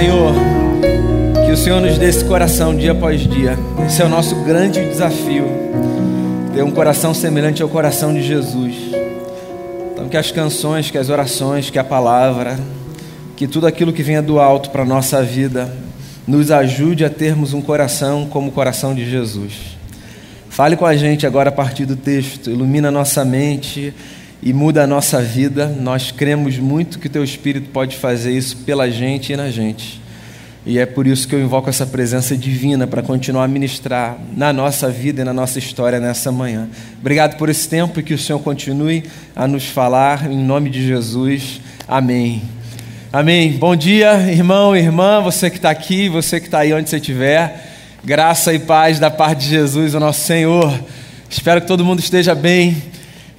Senhor, que o Senhor nos dê esse coração dia após dia. Esse é o nosso grande desafio. Ter um coração semelhante ao coração de Jesus. Então, que as canções, que as orações, que a palavra, que tudo aquilo que venha do alto para a nossa vida, nos ajude a termos um coração como o coração de Jesus. Fale com a gente agora a partir do texto, ilumina nossa mente e muda a nossa vida. Nós cremos muito que o Teu Espírito pode fazer isso pela gente e na gente. E é por isso que eu invoco essa presença divina para continuar a ministrar na nossa vida e na nossa história nessa manhã. Obrigado por esse tempo e que o Senhor continue a nos falar, em nome de Jesus. Amém. Amém. Bom dia, irmão, irmã, você que está aqui, você que está aí onde você estiver. Graça e paz da parte de Jesus, o nosso Senhor. Espero que todo mundo esteja bem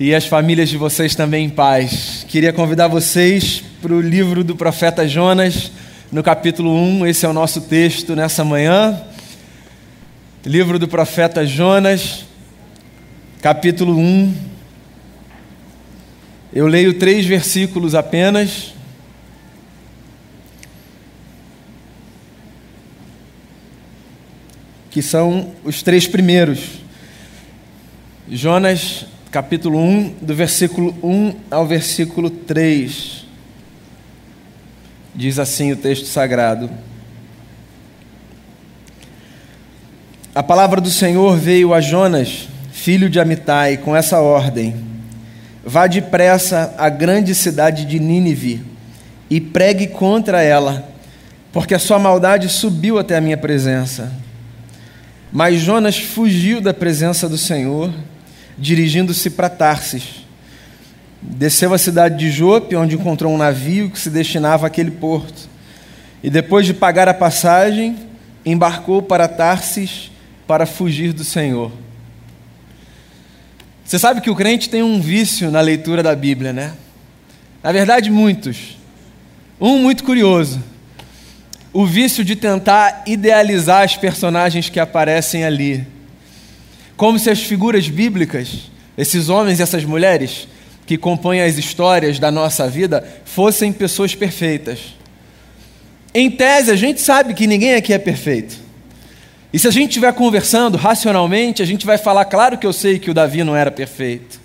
e as famílias de vocês também em paz. Queria convidar vocês para o livro do profeta Jonas, no capítulo 1, esse é o nosso texto nessa manhã. Livro do profeta Jonas, capítulo 1. Eu leio três versículos apenas. Que são os três primeiros. Jonas capítulo 1, do versículo 1 ao versículo 3. Diz assim o texto sagrado: A palavra do Senhor veio a Jonas, filho de Amitai, com essa ordem: Vá depressa à grande cidade de Nínive e pregue contra ela, porque a sua maldade subiu até a minha presença. Mas Jonas fugiu da presença do Senhor dirigindo-se para Tarsis. Desceu à cidade de Jope, onde encontrou um navio que se destinava àquele porto. E depois de pagar a passagem, embarcou para Tarsis para fugir do Senhor. Você sabe que o crente tem um vício na leitura da Bíblia, né? Na verdade, muitos. Um muito curioso. O vício de tentar idealizar as personagens que aparecem ali como se as figuras bíblicas, esses homens e essas mulheres que compõem as histórias da nossa vida, fossem pessoas perfeitas. Em tese, a gente sabe que ninguém aqui é perfeito. E se a gente estiver conversando racionalmente, a gente vai falar, claro que eu sei que o Davi não era perfeito.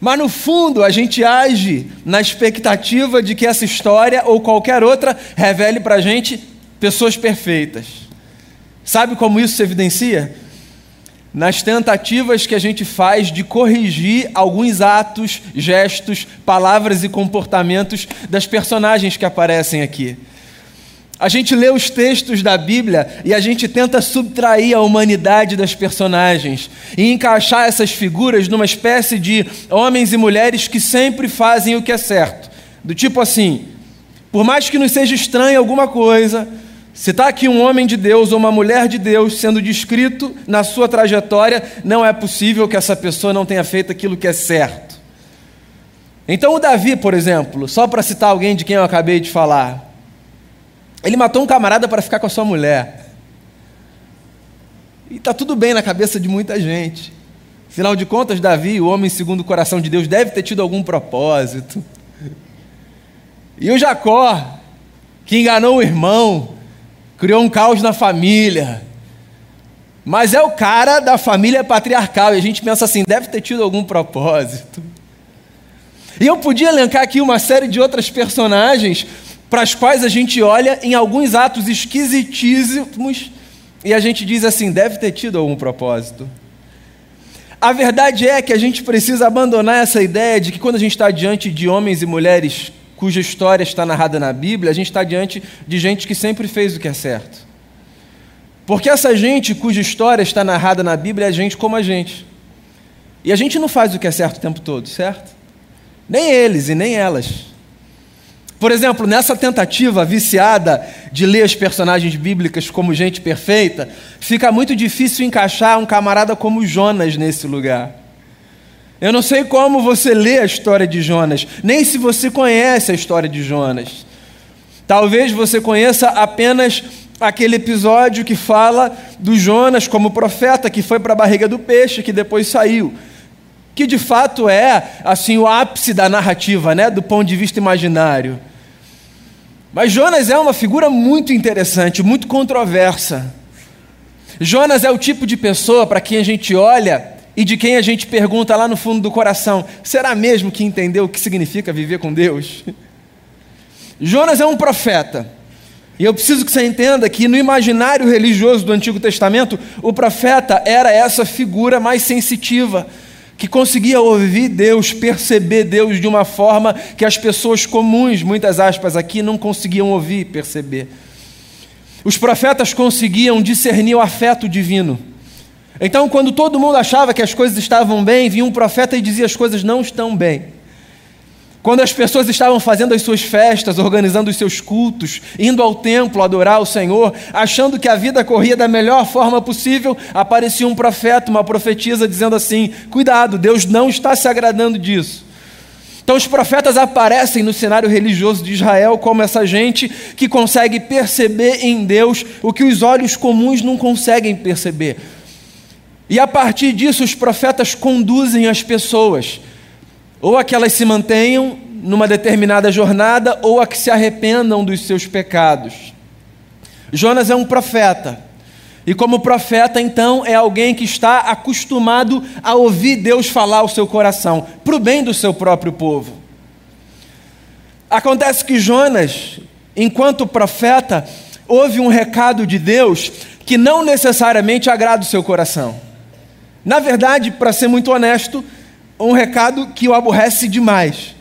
Mas no fundo, a gente age na expectativa de que essa história ou qualquer outra revele para a gente pessoas perfeitas. Sabe como isso se evidencia? Nas tentativas que a gente faz de corrigir alguns atos, gestos, palavras e comportamentos das personagens que aparecem aqui. A gente lê os textos da Bíblia e a gente tenta subtrair a humanidade das personagens e encaixar essas figuras numa espécie de homens e mulheres que sempre fazem o que é certo. Do tipo assim, por mais que nos seja estranho alguma coisa, se está aqui um homem de Deus ou uma mulher de Deus sendo descrito na sua trajetória, não é possível que essa pessoa não tenha feito aquilo que é certo. Então, o Davi, por exemplo, só para citar alguém de quem eu acabei de falar, ele matou um camarada para ficar com a sua mulher. E está tudo bem na cabeça de muita gente. Afinal de contas, Davi, o homem segundo o coração de Deus, deve ter tido algum propósito. E o Jacó, que enganou o irmão, criou um caos na família. Mas é o cara da família patriarcal, e a gente pensa assim, deve ter tido algum propósito. E eu podia elencar aqui uma série de outras personagens para as quais a gente olha em alguns atos esquisitíssimos e a gente diz assim, deve ter tido algum propósito. A verdade é que a gente precisa abandonar essa ideia de que quando a gente está diante de homens e mulheres cuja história está narrada na Bíblia, a gente está diante de gente que sempre fez o que é certo. Porque essa gente cuja história está narrada na Bíblia é gente como a gente. E a gente não faz o que é certo o tempo todo, certo? Nem eles e nem elas. Por exemplo, nessa tentativa viciada de ler as personagens bíblicas como gente perfeita, fica muito difícil encaixar um camarada como Jonas nesse lugar. Eu não sei como você lê a história de Jonas, nem se você conhece a história de Jonas. Talvez você conheça apenas aquele episódio que fala do Jonas como profeta que foi para a barriga do peixe, que depois saiu. Que de fato é assim o ápice da narrativa, né, do ponto de vista imaginário. Mas Jonas é uma figura muito interessante, muito controversa. Jonas é o tipo de pessoa para quem a gente olha e de quem a gente pergunta lá no fundo do coração: será mesmo que entendeu o que significa viver com Deus? Jonas é um profeta. E eu preciso que você entenda que no imaginário religioso do Antigo Testamento, o profeta era essa figura mais sensitiva, que conseguia ouvir Deus, perceber Deus de uma forma que as pessoas comuns, muitas aspas aqui, não conseguiam ouvir perceber. Os profetas conseguiam discernir o afeto divino. Então, quando todo mundo achava que as coisas estavam bem, vinha um profeta e dizia as coisas não estão bem. Quando as pessoas estavam fazendo as suas festas, organizando os seus cultos, indo ao templo adorar o Senhor, achando que a vida corria da melhor forma possível, aparecia um profeta, uma profetisa dizendo assim: Cuidado, Deus não está se agradando disso. Então, os profetas aparecem no cenário religioso de Israel como essa gente que consegue perceber em Deus o que os olhos comuns não conseguem perceber. E a partir disso, os profetas conduzem as pessoas, ou a que elas se mantenham numa determinada jornada, ou a que se arrependam dos seus pecados. Jonas é um profeta. E como profeta, então, é alguém que está acostumado a ouvir Deus falar ao seu coração, para o bem do seu próprio povo. Acontece que Jonas, enquanto profeta, ouve um recado de Deus que não necessariamente agrada o seu coração. Na verdade, para ser muito honesto, um recado que o aborrece demais.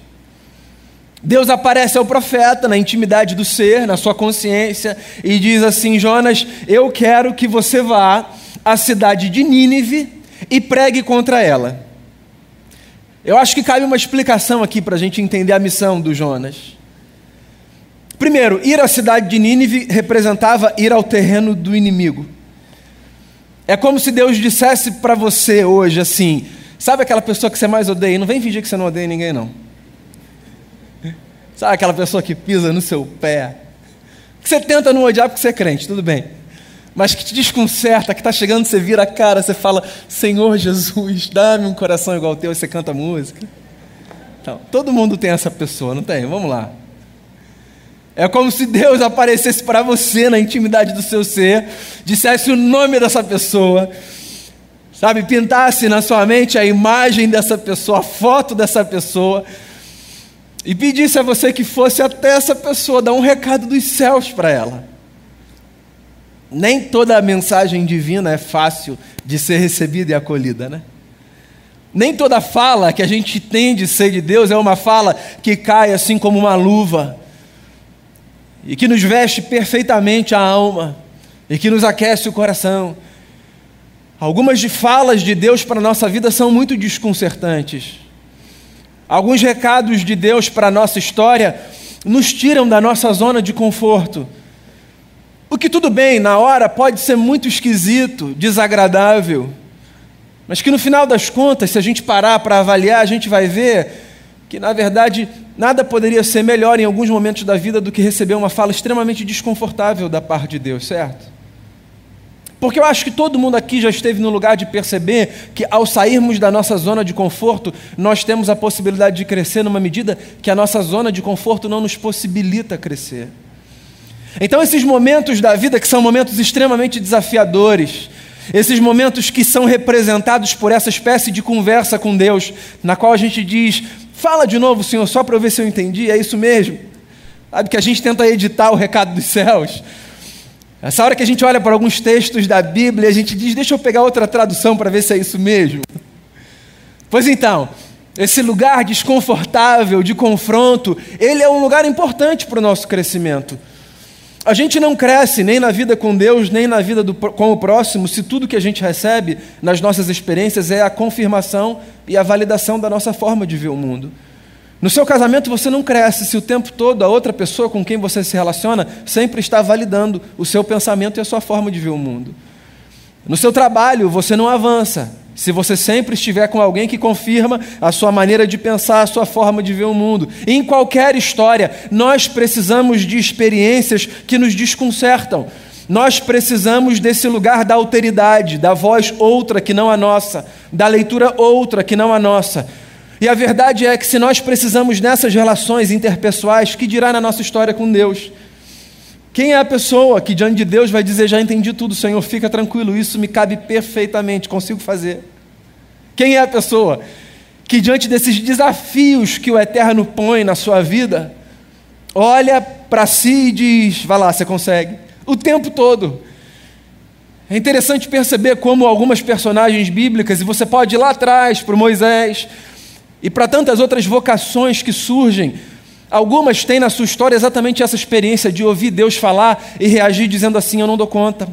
Deus aparece ao profeta na intimidade do ser, na sua consciência, e diz assim: Jonas, eu quero que você vá à cidade de Nínive e pregue contra ela. Eu acho que cabe uma explicação aqui para a gente entender a missão do Jonas. Primeiro, ir à cidade de Nínive representava ir ao terreno do inimigo. É como se Deus dissesse para você hoje assim: sabe aquela pessoa que você mais odeia? Não vem fingir que você não odeia ninguém, não. Sabe aquela pessoa que pisa no seu pé? Que você tenta não odiar porque você é crente, tudo bem. Mas que te desconcerta, que está chegando, você vira a cara, você fala, Senhor Jesus, dá-me um coração igual ao teu, e você canta música. Então, todo mundo tem essa pessoa, não tem? Vamos lá. É como se Deus aparecesse para você na intimidade do seu ser, dissesse o nome dessa pessoa, sabe, pintasse na sua mente a imagem dessa pessoa, a foto dessa pessoa, e pedisse a você que fosse até essa pessoa, dar um recado dos céus para ela. Nem toda mensagem divina é fácil de ser recebida e acolhida, né? Nem toda fala que a gente tem de ser de Deus é uma fala que cai assim como uma luva e que nos veste perfeitamente a alma e que nos aquece o coração. Algumas falas de Deus para a nossa vida são muito desconcertantes. Alguns recados de Deus para a nossa história nos tiram da nossa zona de conforto. O que tudo bem, na hora pode ser muito esquisito, desagradável, mas que no final das contas, se a gente parar para avaliar, a gente vai ver que na verdade nada poderia ser melhor em alguns momentos da vida do que receber uma fala extremamente desconfortável da parte de Deus, certo? Porque eu acho que todo mundo aqui já esteve no lugar de perceber que ao sairmos da nossa zona de conforto, nós temos a possibilidade de crescer numa medida que a nossa zona de conforto não nos possibilita crescer. Então, esses momentos da vida que são momentos extremamente desafiadores, esses momentos que são representados por essa espécie de conversa com Deus, na qual a gente diz: Fala de novo, Senhor, só para eu ver se eu entendi, é isso mesmo. Sabe que a gente tenta editar o recado dos céus. Essa hora que a gente olha para alguns textos da Bíblia, a gente diz: deixa eu pegar outra tradução para ver se é isso mesmo. Pois então, esse lugar desconfortável de confronto, ele é um lugar importante para o nosso crescimento. A gente não cresce nem na vida com Deus, nem na vida do, com o próximo, se tudo que a gente recebe nas nossas experiências é a confirmação e a validação da nossa forma de ver o mundo. No seu casamento você não cresce se o tempo todo a outra pessoa com quem você se relaciona sempre está validando o seu pensamento e a sua forma de ver o mundo. No seu trabalho você não avança se você sempre estiver com alguém que confirma a sua maneira de pensar, a sua forma de ver o mundo. em qualquer história, nós precisamos de experiências que nos desconcertam. Nós precisamos desse lugar da alteridade, da voz outra que não a nossa, da leitura outra que não a nossa e a verdade é que se nós precisamos nessas relações interpessoais, que dirá na nossa história com Deus? Quem é a pessoa que diante de Deus vai dizer: Já entendi tudo, Senhor, fica tranquilo, isso me cabe perfeitamente, consigo fazer? Quem é a pessoa que diante desses desafios que o Eterno põe na sua vida, olha para si e diz: Vai lá, você consegue? O tempo todo. É interessante perceber como algumas personagens bíblicas, e você pode ir lá atrás para Moisés e para tantas outras vocações que surgem, algumas têm na sua história exatamente essa experiência de ouvir Deus falar e reagir dizendo assim: Eu não dou conta,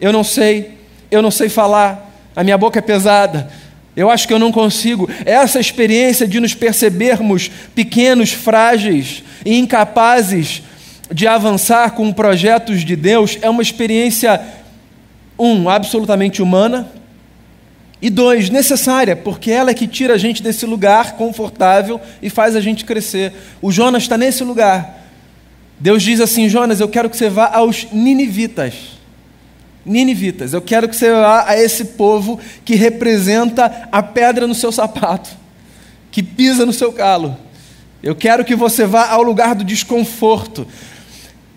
eu não sei, eu não sei falar, a minha boca é pesada, eu acho que eu não consigo. Essa experiência de nos percebermos pequenos, frágeis e incapazes de avançar com projetos de Deus é uma experiência, um, absolutamente humana, e dois, necessária, porque ela é que tira a gente desse lugar confortável e faz a gente crescer. O Jonas está nesse lugar. Deus diz assim: Jonas, eu quero que você vá aos ninivitas. Ninivitas. Eu quero que você vá a esse povo que representa a pedra no seu sapato, que pisa no seu calo. Eu quero que você vá ao lugar do desconforto.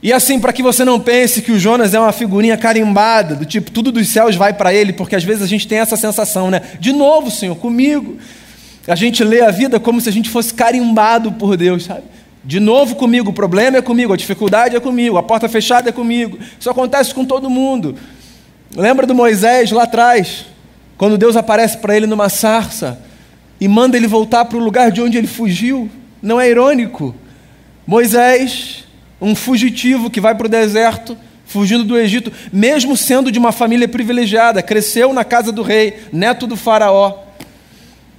E assim, para que você não pense que o Jonas é uma figurinha carimbada, do tipo, tudo dos céus vai para ele, porque às vezes a gente tem essa sensação, né? De novo, Senhor, comigo. A gente lê a vida como se a gente fosse carimbado por Deus, sabe? De novo comigo, o problema é comigo, a dificuldade é comigo, a porta fechada é comigo. Isso acontece com todo mundo. Lembra do Moisés lá atrás, quando Deus aparece para ele numa sarça e manda ele voltar para o lugar de onde ele fugiu? Não é irônico? Moisés, um fugitivo que vai para o deserto, fugindo do Egito, mesmo sendo de uma família privilegiada, cresceu na casa do rei, neto do faraó.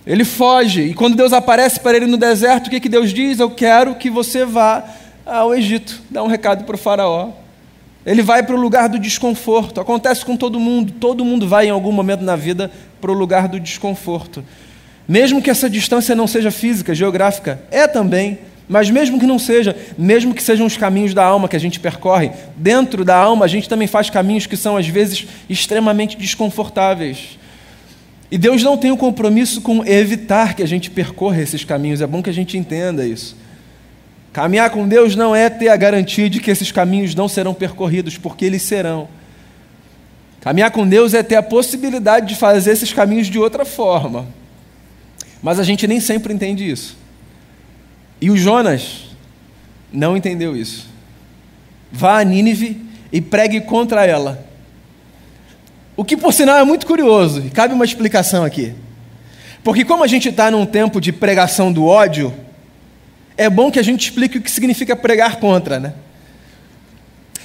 Ele foge, e quando Deus aparece para ele no deserto, o que, que Deus diz? Eu quero que você vá ao Egito, dá um recado para o faraó. Ele vai para o lugar do desconforto. Acontece com todo mundo. Todo mundo vai em algum momento na vida para o lugar do desconforto. Mesmo que essa distância não seja física, geográfica, é também. Mas mesmo que não seja, mesmo que sejam os caminhos da alma que a gente percorre, dentro da alma a gente também faz caminhos que são às vezes extremamente desconfortáveis. E Deus não tem o um compromisso com evitar que a gente percorra esses caminhos, é bom que a gente entenda isso. Caminhar com Deus não é ter a garantia de que esses caminhos não serão percorridos, porque eles serão. Caminhar com Deus é ter a possibilidade de fazer esses caminhos de outra forma. Mas a gente nem sempre entende isso. E o Jonas não entendeu isso. Vá a Nínive e pregue contra ela. O que, por sinal, é muito curioso, e cabe uma explicação aqui. Porque, como a gente está num tempo de pregação do ódio, é bom que a gente explique o que significa pregar contra, né?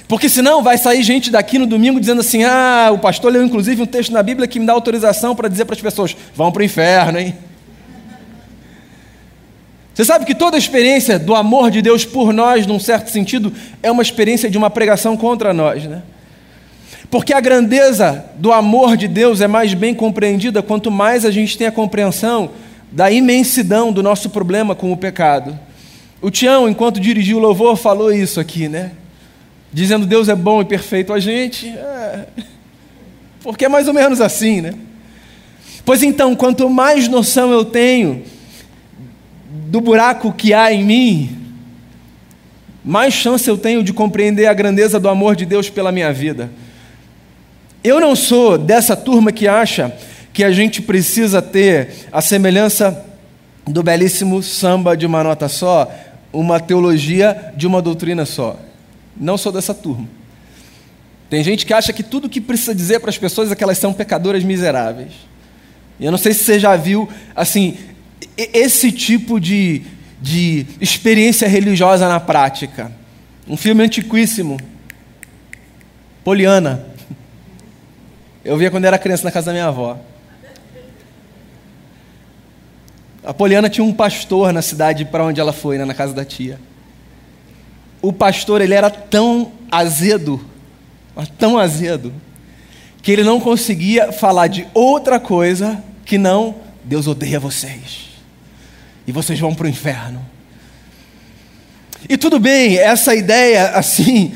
Porque senão vai sair gente daqui no domingo dizendo assim: ah, o pastor leu inclusive um texto na Bíblia que me dá autorização para dizer para as pessoas: vão para o inferno, hein? Você sabe que toda experiência do amor de Deus por nós, num certo sentido, é uma experiência de uma pregação contra nós, né? Porque a grandeza do amor de Deus é mais bem compreendida quanto mais a gente tem a compreensão da imensidão do nosso problema com o pecado. O Tião, enquanto dirigiu o louvor, falou isso aqui, né? Dizendo Deus é bom e perfeito a gente. É... Porque é mais ou menos assim, né? Pois então, quanto mais noção eu tenho do buraco que há em mim, mais chance eu tenho de compreender a grandeza do amor de Deus pela minha vida. Eu não sou dessa turma que acha que a gente precisa ter a semelhança do belíssimo samba de uma nota só, uma teologia de uma doutrina só. Não sou dessa turma. Tem gente que acha que tudo que precisa dizer para as pessoas é que elas são pecadoras miseráveis. E eu não sei se você já viu, assim, esse tipo de, de experiência religiosa na prática. Um filme antiquíssimo. Poliana. Eu via quando era criança na casa da minha avó. A Poliana tinha um pastor na cidade para onde ela foi, né, na casa da tia. O pastor ele era tão azedo, tão azedo, que ele não conseguia falar de outra coisa que não Deus odeia vocês e vocês vão para o inferno. E tudo bem, essa ideia assim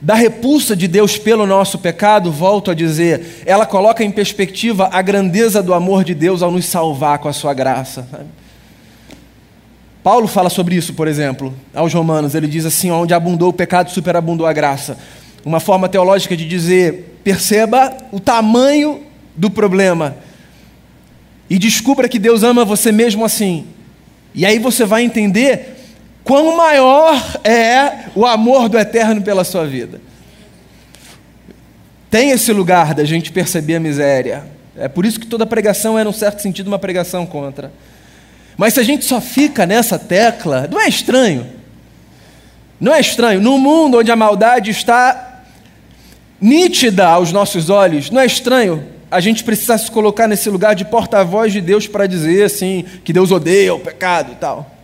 da repulsa de Deus pelo nosso pecado, volto a dizer, ela coloca em perspectiva a grandeza do amor de Deus ao nos salvar com a sua graça. Paulo fala sobre isso, por exemplo, aos Romanos. Ele diz assim: onde abundou o pecado, superabundou a graça. Uma forma teológica de dizer: perceba o tamanho do problema e descubra que Deus ama você mesmo assim. E aí você vai entender quão maior é o amor do eterno pela sua vida. Tem esse lugar da gente perceber a miséria. É por isso que toda pregação é, num certo sentido, uma pregação contra. Mas se a gente só fica nessa tecla, não é estranho. Não é estranho. No mundo onde a maldade está nítida aos nossos olhos, não é estranho a gente precisar se colocar nesse lugar de porta-voz de Deus para dizer assim, que Deus odeia o pecado e tal.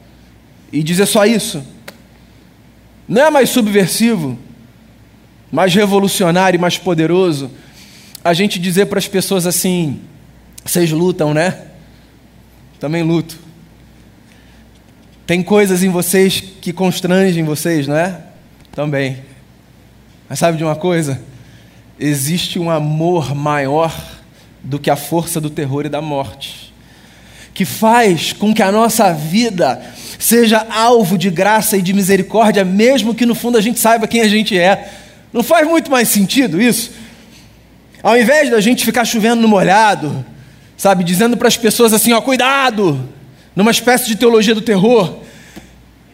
E dizer só isso. Não é mais subversivo, mais revolucionário, mais poderoso a gente dizer para as pessoas assim: vocês lutam, né? Também luto. Tem coisas em vocês que constrangem vocês, não é? Também. Mas sabe de uma coisa? Existe um amor maior do que a força do terror e da morte, que faz com que a nossa vida seja alvo de graça e de misericórdia, mesmo que no fundo a gente saiba quem a gente é. Não faz muito mais sentido isso? Ao invés da gente ficar chovendo no molhado, sabe, dizendo para as pessoas assim, ó, cuidado, numa espécie de teologia do terror,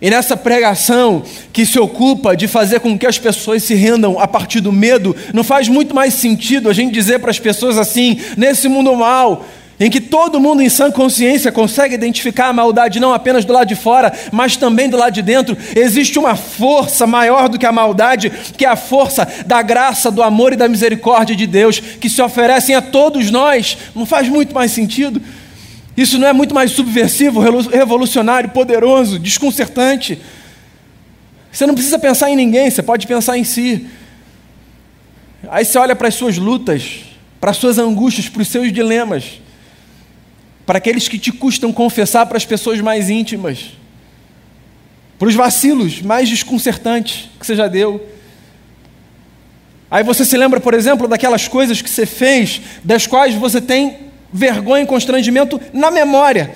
e nessa pregação que se ocupa de fazer com que as pessoas se rendam a partir do medo, não faz muito mais sentido a gente dizer para as pessoas assim, nesse mundo mal, em que todo mundo em sã consciência consegue identificar a maldade não apenas do lado de fora, mas também do lado de dentro, existe uma força maior do que a maldade, que é a força da graça, do amor e da misericórdia de Deus, que se oferecem a todos nós. Não faz muito mais sentido? Isso não é muito mais subversivo, revolucionário, poderoso, desconcertante? Você não precisa pensar em ninguém, você pode pensar em si. Aí você olha para as suas lutas, para as suas angústias, para os seus dilemas, para aqueles que te custam confessar para as pessoas mais íntimas, para os vacilos mais desconcertantes que você já deu. Aí você se lembra, por exemplo, daquelas coisas que você fez, das quais você tem vergonha e constrangimento na memória.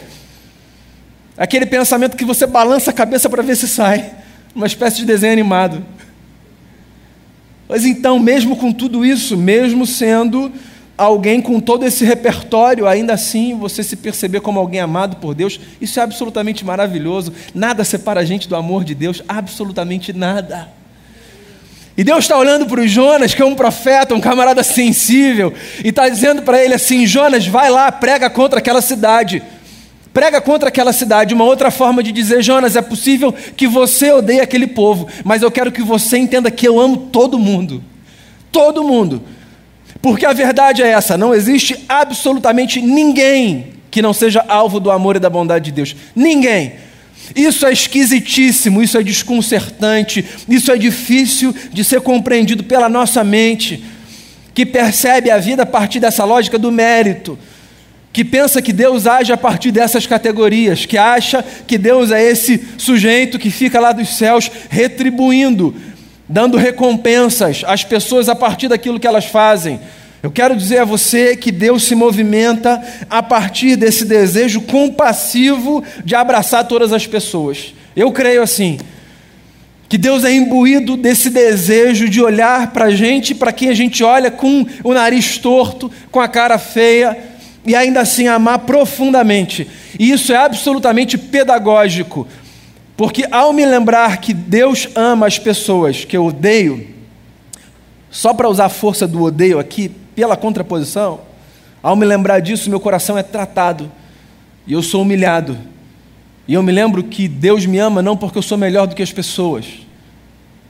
Aquele pensamento que você balança a cabeça para ver se sai. Uma espécie de desenho animado. Mas então, mesmo com tudo isso, mesmo sendo alguém com todo esse repertório, ainda assim você se perceber como alguém amado por Deus, isso é absolutamente maravilhoso. Nada separa a gente do amor de Deus, absolutamente nada. E Deus está olhando para o Jonas, que é um profeta, um camarada sensível, e está dizendo para ele assim: Jonas, vai lá, prega contra aquela cidade. Prega contra aquela cidade. Uma outra forma de dizer, Jonas, é possível que você odeie aquele povo, mas eu quero que você entenda que eu amo todo mundo. Todo mundo. Porque a verdade é essa: não existe absolutamente ninguém que não seja alvo do amor e da bondade de Deus. Ninguém. Isso é esquisitíssimo, isso é desconcertante, isso é difícil de ser compreendido pela nossa mente, que percebe a vida a partir dessa lógica do mérito, que pensa que Deus age a partir dessas categorias, que acha que Deus é esse sujeito que fica lá dos céus retribuindo, dando recompensas às pessoas a partir daquilo que elas fazem. Eu quero dizer a você que Deus se movimenta a partir desse desejo compassivo de abraçar todas as pessoas. Eu creio assim, que Deus é imbuído desse desejo de olhar para a gente, para quem a gente olha com o nariz torto, com a cara feia, e ainda assim amar profundamente. E isso é absolutamente pedagógico, porque ao me lembrar que Deus ama as pessoas que eu odeio, só para usar a força do odeio aqui, pela contraposição, ao me lembrar disso, meu coração é tratado e eu sou humilhado. E eu me lembro que Deus me ama não porque eu sou melhor do que as pessoas.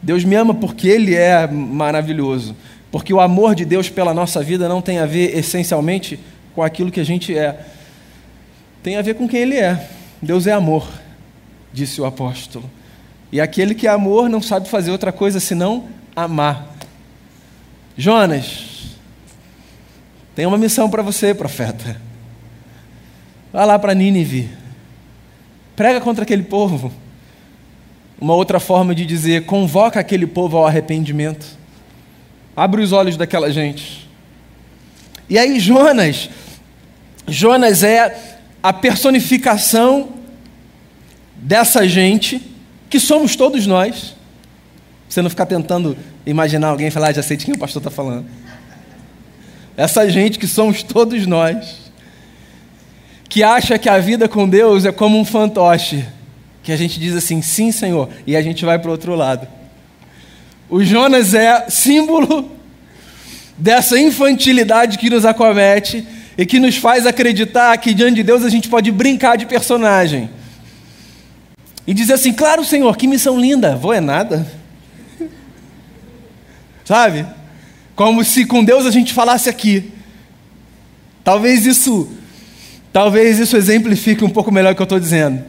Deus me ama porque Ele é maravilhoso. Porque o amor de Deus pela nossa vida não tem a ver essencialmente com aquilo que a gente é. Tem a ver com quem Ele é. Deus é amor, disse o apóstolo. E aquele que é amor não sabe fazer outra coisa senão amar. Jonas, tem uma missão para você, profeta. Vá lá para Nínive. Prega contra aquele povo. Uma outra forma de dizer, convoca aquele povo ao arrependimento. Abre os olhos daquela gente. E aí Jonas, Jonas é a personificação dessa gente, que somos todos nós. Você não ficar tentando imaginar alguém falar, ah, já sei de quem o pastor está falando. Essa gente que somos todos nós, que acha que a vida com Deus é como um fantoche, que a gente diz assim, sim, Senhor, e a gente vai para o outro lado. O Jonas é símbolo dessa infantilidade que nos acomete e que nos faz acreditar que diante de Deus a gente pode brincar de personagem. E dizer assim, claro, Senhor, que missão linda, vou é nada. Sabe? Como se com Deus a gente falasse aqui. Talvez isso, talvez isso exemplifique um pouco melhor o que eu estou dizendo.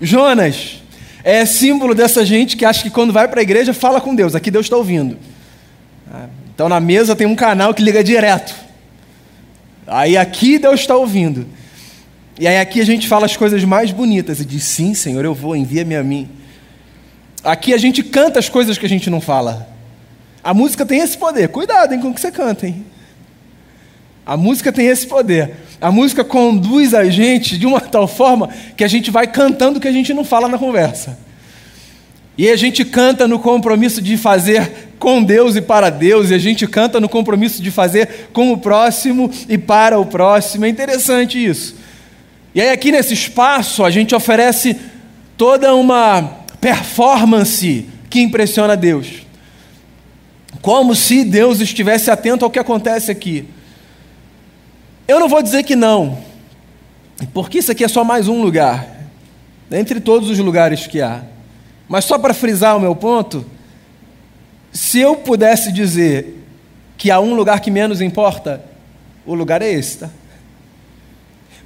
Jonas é símbolo dessa gente que acha que quando vai para a igreja fala com Deus. Aqui Deus está ouvindo. Ah, então na mesa tem um canal que liga direto. Aí aqui Deus está ouvindo. E aí aqui a gente fala as coisas mais bonitas e diz: Sim, Senhor, eu vou, envia-me a mim. Aqui a gente canta as coisas que a gente não fala. A música tem esse poder. Cuidado hein, com o que você canta, hein? A música tem esse poder. A música conduz a gente de uma tal forma que a gente vai cantando o que a gente não fala na conversa. E a gente canta no compromisso de fazer com Deus e para Deus, e a gente canta no compromisso de fazer com o próximo e para o próximo. É interessante isso. E aí, aqui nesse espaço, a gente oferece toda uma performance que impressiona Deus como se Deus estivesse atento ao que acontece aqui. Eu não vou dizer que não, porque isso aqui é só mais um lugar, entre todos os lugares que há. Mas só para frisar o meu ponto, se eu pudesse dizer que há um lugar que menos importa, o lugar é esse, tá?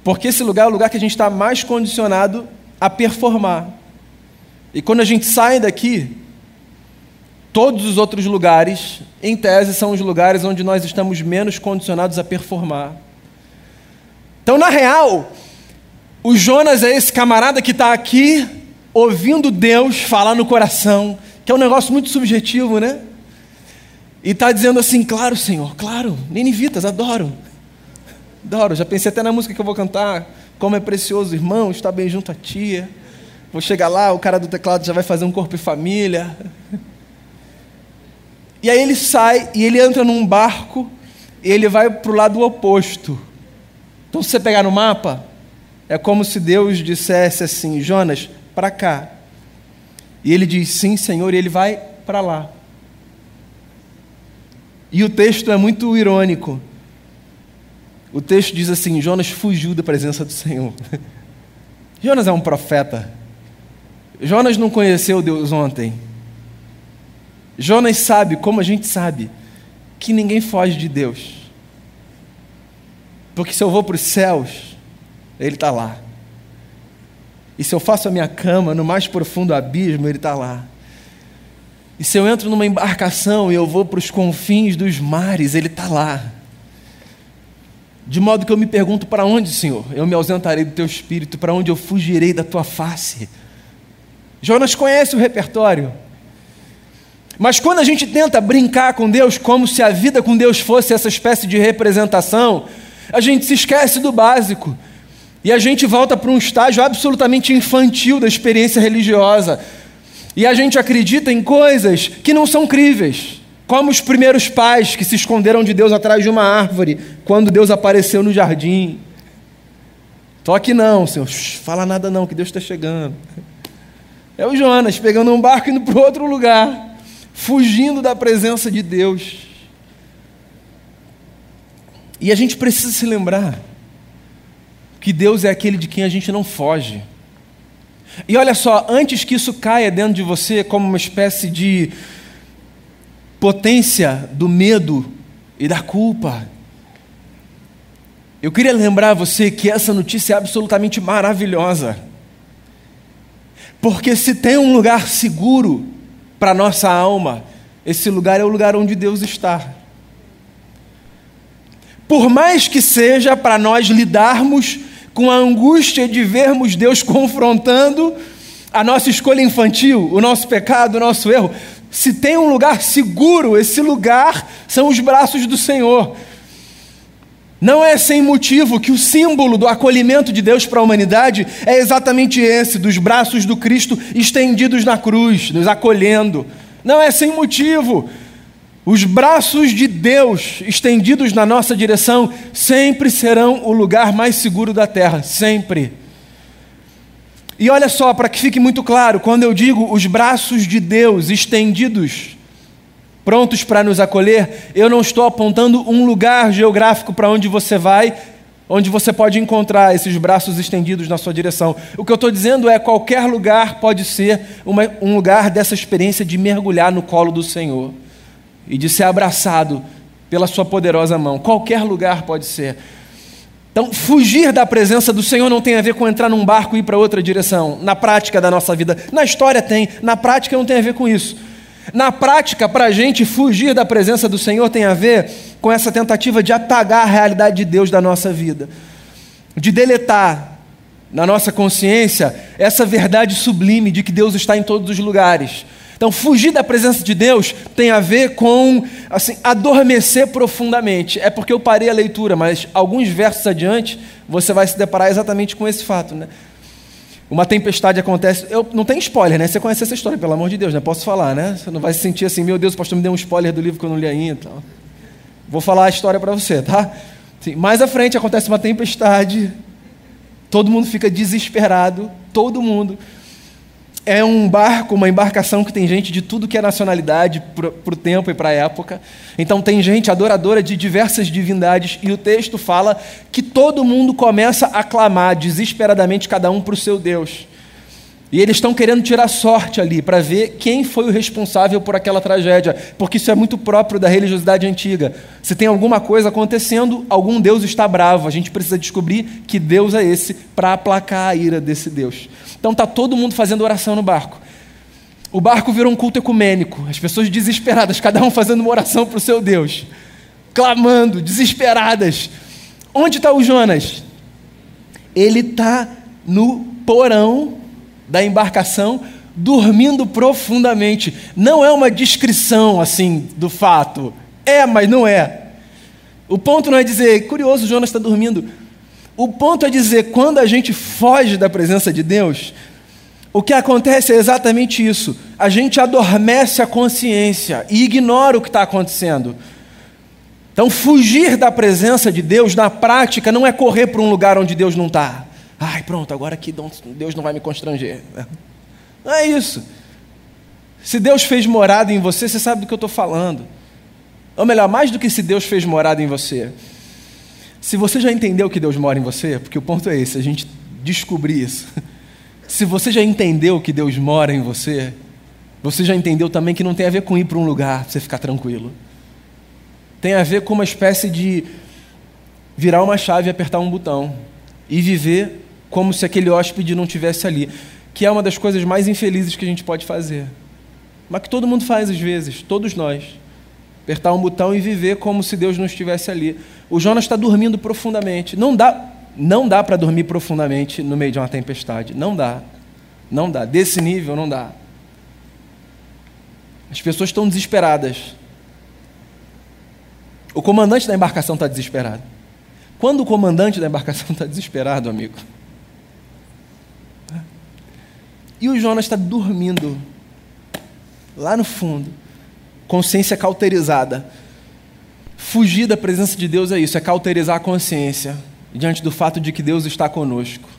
Porque esse lugar é o lugar que a gente está mais condicionado a performar. E quando a gente sai daqui, Todos os outros lugares, em tese, são os lugares onde nós estamos menos condicionados a performar. Então, na real, o Jonas é esse camarada que está aqui ouvindo Deus falar no coração, que é um negócio muito subjetivo, né? E está dizendo assim: Claro, Senhor, claro, Ninivitas, adoro. Adoro, já pensei até na música que eu vou cantar. Como é precioso, irmão, estar bem junto a tia. Vou chegar lá, o cara do teclado já vai fazer um corpo e família. E aí ele sai e ele entra num barco e ele vai para o lado oposto. Então, se você pegar no mapa, é como se Deus dissesse assim: Jonas, para cá. E ele diz: Sim, Senhor, e ele vai para lá. E o texto é muito irônico. O texto diz assim: Jonas fugiu da presença do Senhor. Jonas é um profeta. Jonas não conheceu Deus ontem. Jonas sabe, como a gente sabe, que ninguém foge de Deus. Porque se eu vou para os céus, Ele está lá. E se eu faço a minha cama no mais profundo abismo, Ele está lá. E se eu entro numa embarcação e eu vou para os confins dos mares, Ele está lá. De modo que eu me pergunto: para onde, Senhor? Eu me ausentarei do teu espírito, para onde eu fugirei da tua face? Jonas conhece o repertório. Mas quando a gente tenta brincar com Deus como se a vida com Deus fosse essa espécie de representação, a gente se esquece do básico. E a gente volta para um estágio absolutamente infantil da experiência religiosa. E a gente acredita em coisas que não são críveis, como os primeiros pais que se esconderam de Deus atrás de uma árvore quando Deus apareceu no jardim. Toque não, Senhor, fala nada não, que Deus está chegando. É o Jonas pegando um barco e indo para outro lugar fugindo da presença de Deus. E a gente precisa se lembrar que Deus é aquele de quem a gente não foge. E olha só, antes que isso caia dentro de você como uma espécie de potência do medo e da culpa, eu queria lembrar você que essa notícia é absolutamente maravilhosa. Porque se tem um lugar seguro para nossa alma, esse lugar é o lugar onde Deus está. Por mais que seja para nós lidarmos com a angústia de vermos Deus confrontando a nossa escolha infantil, o nosso pecado, o nosso erro, se tem um lugar seguro, esse lugar são os braços do Senhor. Não é sem motivo que o símbolo do acolhimento de Deus para a humanidade é exatamente esse, dos braços do Cristo estendidos na cruz, nos acolhendo. Não é sem motivo. Os braços de Deus estendidos na nossa direção sempre serão o lugar mais seguro da terra, sempre. E olha só, para que fique muito claro, quando eu digo os braços de Deus estendidos prontos para nos acolher, eu não estou apontando um lugar geográfico para onde você vai, onde você pode encontrar esses braços estendidos na sua direção. O que eu estou dizendo é qualquer lugar pode ser uma, um lugar dessa experiência de mergulhar no colo do Senhor e de ser abraçado pela sua poderosa mão. Qualquer lugar pode ser. Então, fugir da presença do Senhor não tem a ver com entrar num barco e ir para outra direção, na prática da nossa vida. Na história tem, na prática não tem a ver com isso. Na prática, para a gente fugir da presença do Senhor tem a ver com essa tentativa de apagar a realidade de Deus da nossa vida, de deletar na nossa consciência essa verdade sublime de que Deus está em todos os lugares. Então, fugir da presença de Deus tem a ver com assim, adormecer profundamente. É porque eu parei a leitura, mas alguns versos adiante você vai se deparar exatamente com esse fato. Né? Uma tempestade acontece. Eu, não tem spoiler, né? Você conhece essa história, pelo amor de Deus, né? Posso falar, né? Você não vai se sentir assim, meu Deus, o pastor me deu um spoiler do livro que eu não li ainda. Então. Vou falar a história para você, tá? Sim, mais à frente acontece uma tempestade, todo mundo fica desesperado, todo mundo é um barco, uma embarcação que tem gente de tudo que é nacionalidade para o tempo e para a época. Então tem gente adoradora de diversas divindades e o texto fala que todo mundo começa a clamar desesperadamente cada um para o seu Deus. E eles estão querendo tirar sorte ali para ver quem foi o responsável por aquela tragédia, porque isso é muito próprio da religiosidade antiga. Se tem alguma coisa acontecendo, algum Deus está bravo. A gente precisa descobrir que Deus é esse para aplacar a ira desse Deus. Então está todo mundo fazendo oração no barco. O barco virou um culto ecumênico, as pessoas desesperadas, cada um fazendo uma oração para o seu Deus, clamando, desesperadas. Onde está o Jonas? Ele está no porão da embarcação, dormindo profundamente. Não é uma descrição assim do fato. É, mas não é. O ponto não é dizer, curioso, Jonas está dormindo. O ponto é dizer, quando a gente foge da presença de Deus, o que acontece é exatamente isso. A gente adormece a consciência e ignora o que está acontecendo. Então, fugir da presença de Deus na prática não é correr para um lugar onde Deus não está. Ai, pronto, agora aqui Deus não vai me constranger. Não é isso. Se Deus fez morada em você, você sabe do que eu estou falando. Ou melhor, mais do que se Deus fez morada em você. Se você já entendeu que Deus mora em você, porque o ponto é esse, a gente descobrir isso. Se você já entendeu que Deus mora em você, você já entendeu também que não tem a ver com ir para um lugar para você ficar tranquilo. Tem a ver com uma espécie de virar uma chave e apertar um botão e viver como se aquele hóspede não tivesse ali, que é uma das coisas mais infelizes que a gente pode fazer. Mas que todo mundo faz às vezes, todos nós. Apertar um botão e viver como se Deus não estivesse ali. O Jonas está dormindo profundamente. Não dá, não dá para dormir profundamente no meio de uma tempestade. Não dá. Não dá. Desse nível não dá. As pessoas estão desesperadas. O comandante da embarcação está desesperado. Quando o comandante da embarcação está desesperado, amigo, e o Jonas está dormindo lá no fundo, consciência cauterizada. Fugir da presença de Deus é isso, é cauterizar a consciência diante do fato de que Deus está conosco.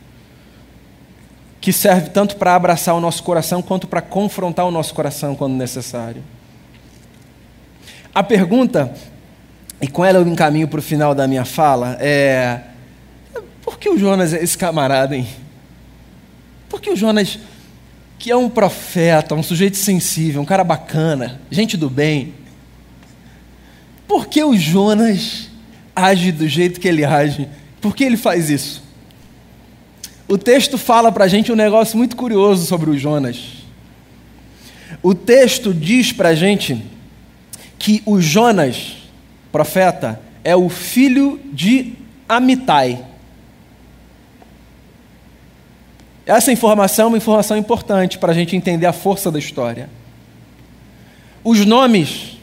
Que serve tanto para abraçar o nosso coração quanto para confrontar o nosso coração quando necessário. A pergunta, e com ela eu encaminho para o final da minha fala, é: por que o Jonas é esse camarada, hein? Por que o Jonas que é um profeta, um sujeito sensível, um cara bacana, gente do bem, por que o Jonas age do jeito que ele age? Por que ele faz isso? O texto fala para a gente um negócio muito curioso sobre o Jonas. O texto diz para a gente que o Jonas, profeta, é o filho de Amitai. Essa informação é uma informação importante para a gente entender a força da história. Os nomes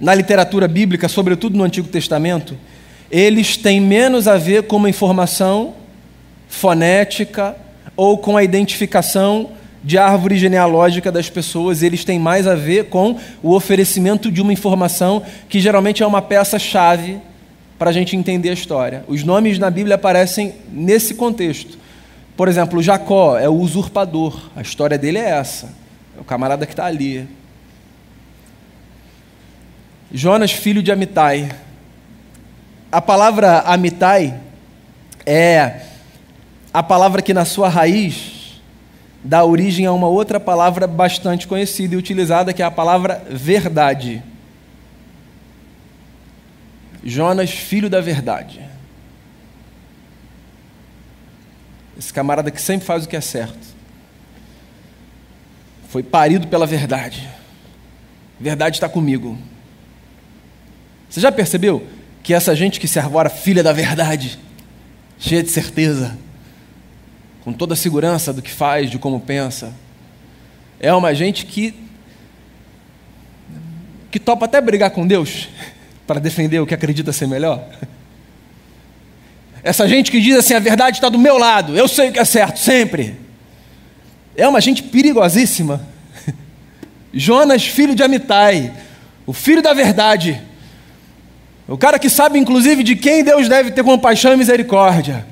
na literatura bíblica, sobretudo no Antigo Testamento, eles têm menos a ver com uma informação fonética ou com a identificação de árvore genealógica das pessoas, eles têm mais a ver com o oferecimento de uma informação que geralmente é uma peça-chave para a gente entender a história. Os nomes na Bíblia aparecem nesse contexto. Por exemplo, Jacó é o usurpador, a história dele é essa, é o camarada que está ali. Jonas, filho de Amitai. A palavra Amitai é a palavra que, na sua raiz, dá origem a uma outra palavra bastante conhecida e utilizada, que é a palavra verdade. Jonas, filho da verdade. Esse camarada que sempre faz o que é certo. Foi parido pela verdade. Verdade está comigo. Você já percebeu que essa gente que se arvora filha da verdade, cheia de certeza, com toda a segurança do que faz, de como pensa, é uma gente que que topa até brigar com Deus para defender o que acredita ser melhor. Essa gente que diz assim: a verdade está do meu lado, eu sei o que é certo, sempre. É uma gente perigosíssima. Jonas, filho de Amitai, o filho da verdade, o cara que sabe, inclusive, de quem Deus deve ter compaixão e misericórdia.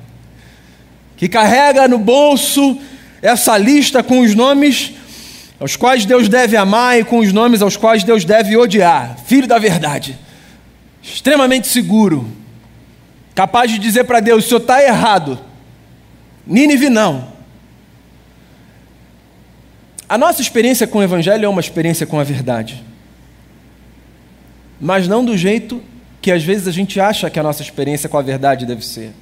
Que carrega no bolso essa lista com os nomes aos quais Deus deve amar e com os nomes aos quais Deus deve odiar. Filho da verdade. Extremamente seguro. Capaz de dizer para Deus: o senhor está errado. Nínive não. A nossa experiência com o Evangelho é uma experiência com a verdade. Mas não do jeito que às vezes a gente acha que a nossa experiência com a verdade deve ser.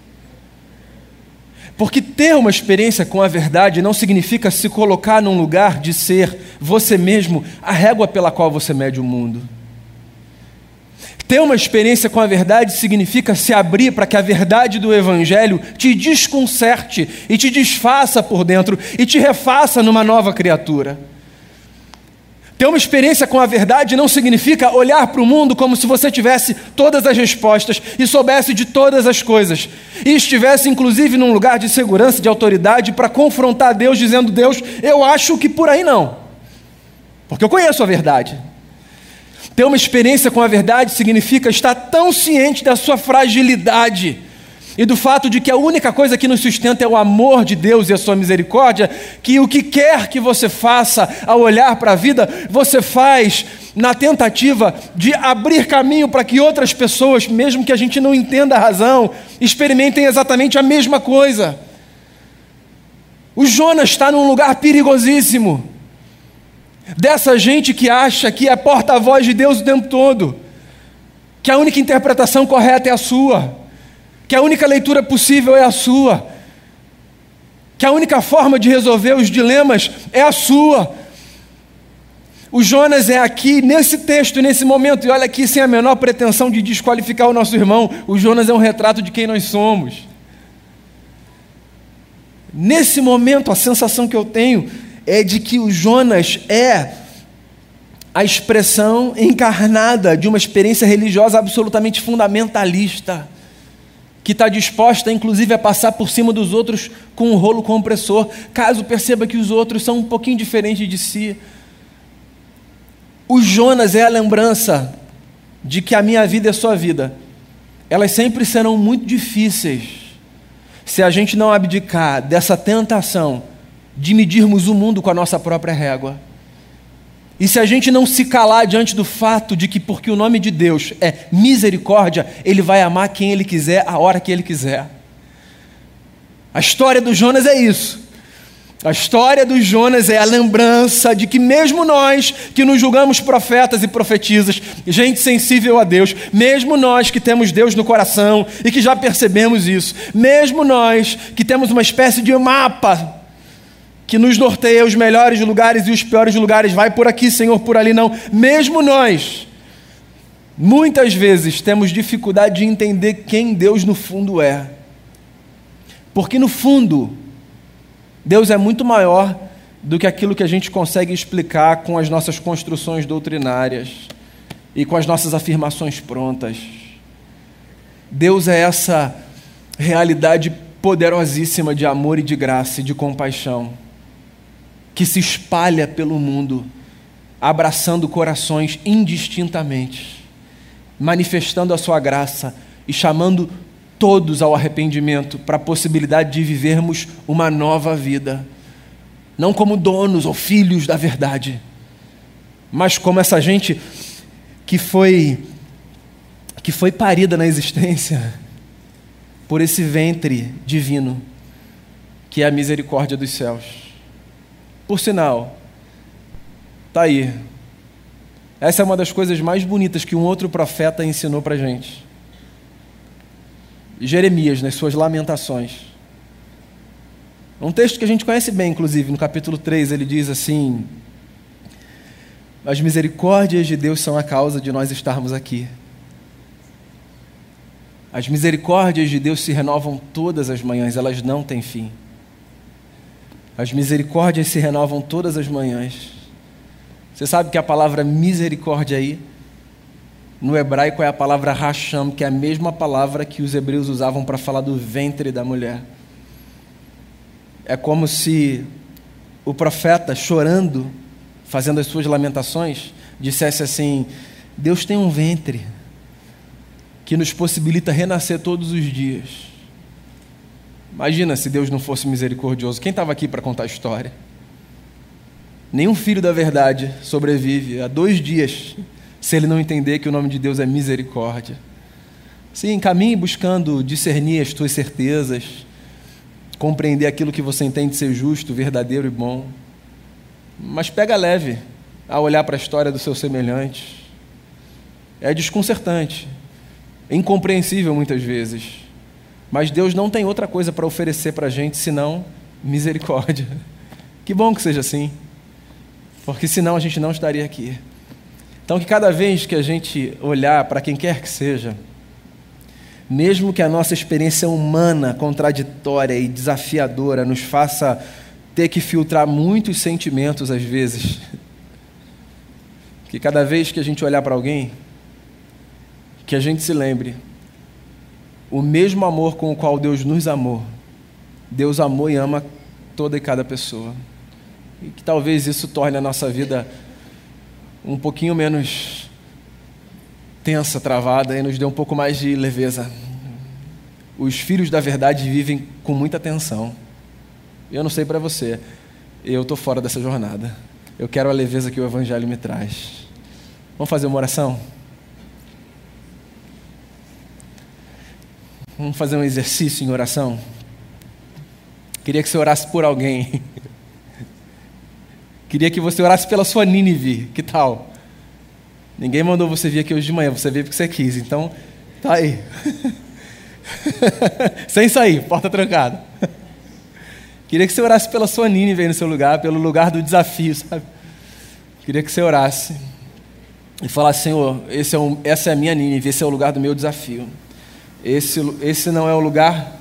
Porque ter uma experiência com a verdade não significa se colocar num lugar de ser você mesmo a régua pela qual você mede o mundo. Ter uma experiência com a verdade significa se abrir para que a verdade do Evangelho te desconcerte e te desfaça por dentro e te refaça numa nova criatura. Ter uma experiência com a verdade não significa olhar para o mundo como se você tivesse todas as respostas e soubesse de todas as coisas, e estivesse inclusive num lugar de segurança, de autoridade, para confrontar Deus, dizendo: Deus, eu acho que por aí não, porque eu conheço a verdade. Ter uma experiência com a verdade significa estar tão ciente da sua fragilidade e do fato de que a única coisa que nos sustenta é o amor de Deus e a sua misericórdia, que o que quer que você faça ao olhar para a vida, você faz na tentativa de abrir caminho para que outras pessoas, mesmo que a gente não entenda a razão, experimentem exatamente a mesma coisa. O Jonas está num lugar perigosíssimo. Dessa gente que acha que é porta-voz de Deus o tempo todo, que a única interpretação correta é a sua que a única leitura possível é a sua, que a única forma de resolver os dilemas é a sua. O Jonas é aqui, nesse texto, nesse momento, e olha aqui, sem a menor pretensão de desqualificar o nosso irmão, o Jonas é um retrato de quem nós somos. Nesse momento, a sensação que eu tenho é de que o Jonas é a expressão encarnada de uma experiência religiosa absolutamente fundamentalista que está disposta, inclusive, a passar por cima dos outros com um rolo compressor, caso perceba que os outros são um pouquinho diferentes de si. O Jonas é a lembrança de que a minha vida é sua vida. Elas sempre serão muito difíceis se a gente não abdicar dessa tentação de medirmos o mundo com a nossa própria régua. E se a gente não se calar diante do fato de que, porque o nome de Deus é misericórdia, Ele vai amar quem Ele quiser, a hora que Ele quiser. A história do Jonas é isso. A história do Jonas é a lembrança de que, mesmo nós que nos julgamos profetas e profetisas, gente sensível a Deus, mesmo nós que temos Deus no coração e que já percebemos isso, mesmo nós que temos uma espécie de mapa que nos norteia os melhores lugares e os piores lugares, vai por aqui, Senhor, por ali não. Mesmo nós, muitas vezes temos dificuldade de entender quem Deus no fundo é. Porque no fundo, Deus é muito maior do que aquilo que a gente consegue explicar com as nossas construções doutrinárias e com as nossas afirmações prontas. Deus é essa realidade poderosíssima de amor e de graça e de compaixão, que se espalha pelo mundo, abraçando corações indistintamente, manifestando a sua graça e chamando todos ao arrependimento para a possibilidade de vivermos uma nova vida, não como donos ou filhos da verdade, mas como essa gente que foi que foi parida na existência por esse ventre divino, que é a misericórdia dos céus. Por sinal, está aí. Essa é uma das coisas mais bonitas que um outro profeta ensinou para a gente. Jeremias, nas suas lamentações. Um texto que a gente conhece bem, inclusive, no capítulo 3, ele diz assim: As misericórdias de Deus são a causa de nós estarmos aqui. As misericórdias de Deus se renovam todas as manhãs, elas não têm fim. As misericórdias se renovam todas as manhãs. Você sabe que a palavra misericórdia aí, no hebraico é a palavra racham, que é a mesma palavra que os hebreus usavam para falar do ventre da mulher. É como se o profeta, chorando, fazendo as suas lamentações, dissesse assim: Deus tem um ventre que nos possibilita renascer todos os dias. Imagina se Deus não fosse misericordioso. Quem estava aqui para contar a história? Nenhum filho da verdade sobrevive a dois dias se ele não entender que o nome de Deus é misericórdia. Sim, caminhe buscando discernir as tuas certezas, compreender aquilo que você entende ser justo, verdadeiro e bom. Mas pega leve a olhar para a história do seu semelhante. É desconcertante. É incompreensível muitas vezes. Mas Deus não tem outra coisa para oferecer para a gente senão misericórdia. Que bom que seja assim, porque senão a gente não estaria aqui. Então, que cada vez que a gente olhar para quem quer que seja, mesmo que a nossa experiência humana, contraditória e desafiadora nos faça ter que filtrar muitos sentimentos às vezes, que cada vez que a gente olhar para alguém, que a gente se lembre o mesmo amor com o qual Deus nos amou. Deus amou e ama toda e cada pessoa. E que talvez isso torne a nossa vida um pouquinho menos tensa, travada e nos dê um pouco mais de leveza. Os filhos da verdade vivem com muita tensão. Eu não sei para você, eu estou fora dessa jornada. Eu quero a leveza que o Evangelho me traz. Vamos fazer uma oração? Vamos fazer um exercício em oração? Queria que você orasse por alguém. Queria que você orasse pela sua Nínive. Que tal? Ninguém mandou você vir aqui hoje de manhã, você veio porque você quis. Então, tá aí. Sem sair, porta trancada. Queria que você orasse pela sua Nínive aí no seu lugar, pelo lugar do desafio, sabe? Queria que você orasse e falasse, Senhor, esse é um, essa é a minha Nínive, esse é o lugar do meu desafio. Esse, esse não é o lugar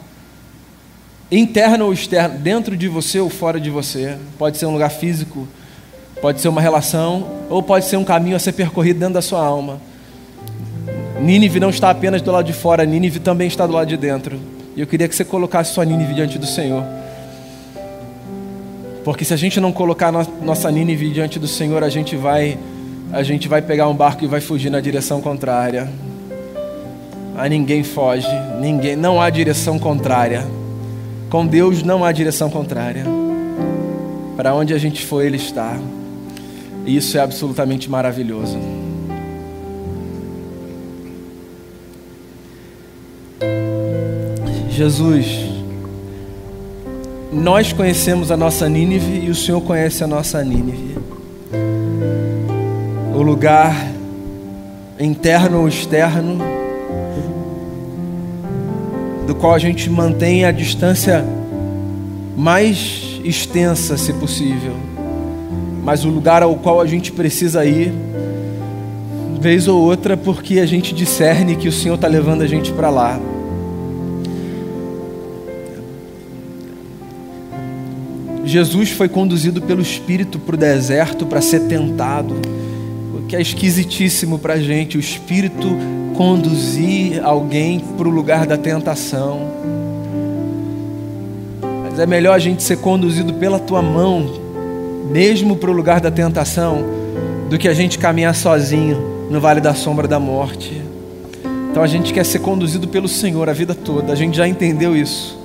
interno ou externo, dentro de você ou fora de você. Pode ser um lugar físico, pode ser uma relação, ou pode ser um caminho a ser percorrido dentro da sua alma. Nínive não está apenas do lado de fora, Nínive também está do lado de dentro. E eu queria que você colocasse sua Nínive diante do Senhor. Porque se a gente não colocar nossa Nínive diante do Senhor, a gente vai a gente vai pegar um barco e vai fugir na direção contrária a ninguém foge, ninguém, não há direção contrária. Com Deus não há direção contrária. Para onde a gente for, Ele está. E isso é absolutamente maravilhoso. Jesus, nós conhecemos a nossa Nínive e o Senhor conhece a nossa Nínive. O lugar interno ou externo do qual a gente mantém a distância mais extensa, se possível, mas o lugar ao qual a gente precisa ir, vez ou outra, porque a gente discerne que o Senhor está levando a gente para lá. Jesus foi conduzido pelo Espírito para o deserto para ser tentado. Que é esquisitíssimo para a gente, o Espírito conduzir alguém para o lugar da tentação. Mas é melhor a gente ser conduzido pela tua mão, mesmo para o lugar da tentação, do que a gente caminhar sozinho no vale da sombra da morte. Então a gente quer ser conduzido pelo Senhor a vida toda, a gente já entendeu isso.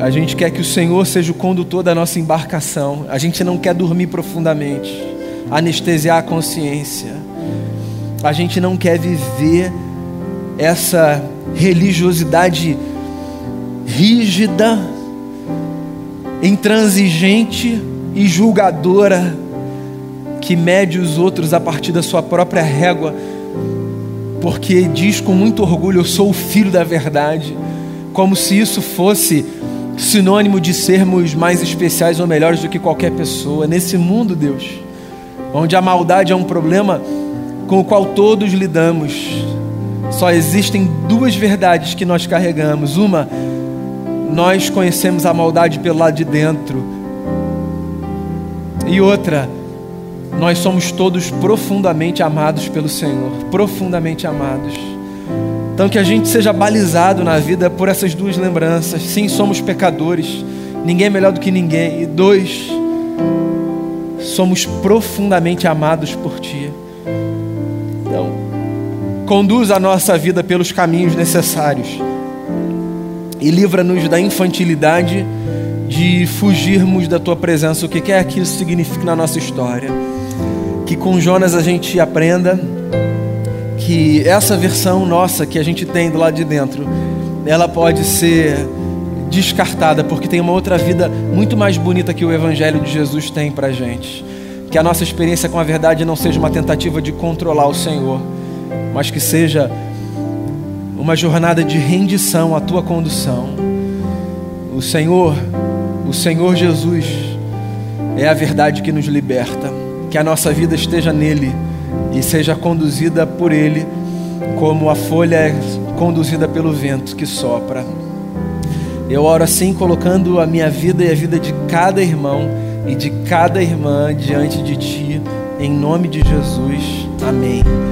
A gente quer que o Senhor seja o condutor da nossa embarcação. A gente não quer dormir profundamente, anestesiar a consciência. A gente não quer viver essa religiosidade rígida, intransigente e julgadora que mede os outros a partir da sua própria régua, porque diz com muito orgulho: Eu sou o filho da verdade, como se isso fosse sinônimo de sermos mais especiais ou melhores do que qualquer pessoa. Nesse mundo, Deus, onde a maldade é um problema com o qual todos lidamos, só existem duas verdades que nós carregamos. Uma, nós conhecemos a maldade pelo lado de dentro. E outra, nós somos todos profundamente amados pelo Senhor, profundamente amados. Então que a gente seja balizado na vida por essas duas lembranças. Sim, somos pecadores, ninguém é melhor do que ninguém. E dois, somos profundamente amados por Ti. Então, conduz a nossa vida pelos caminhos necessários e livra-nos da infantilidade de fugirmos da Tua presença, o que quer que isso signifique na nossa história. Que com Jonas a gente aprenda que essa versão nossa que a gente tem do lado de dentro, ela pode ser descartada porque tem uma outra vida muito mais bonita que o Evangelho de Jesus tem para gente. Que a nossa experiência com a verdade não seja uma tentativa de controlar o Senhor, mas que seja uma jornada de rendição à tua condução. O Senhor, o Senhor Jesus, é a verdade que nos liberta. Que a nossa vida esteja nele e seja conduzida por Ele, como a folha é conduzida pelo vento que sopra. Eu oro assim, colocando a minha vida e a vida de cada irmão e de cada irmã diante de Ti, em nome de Jesus. Amém.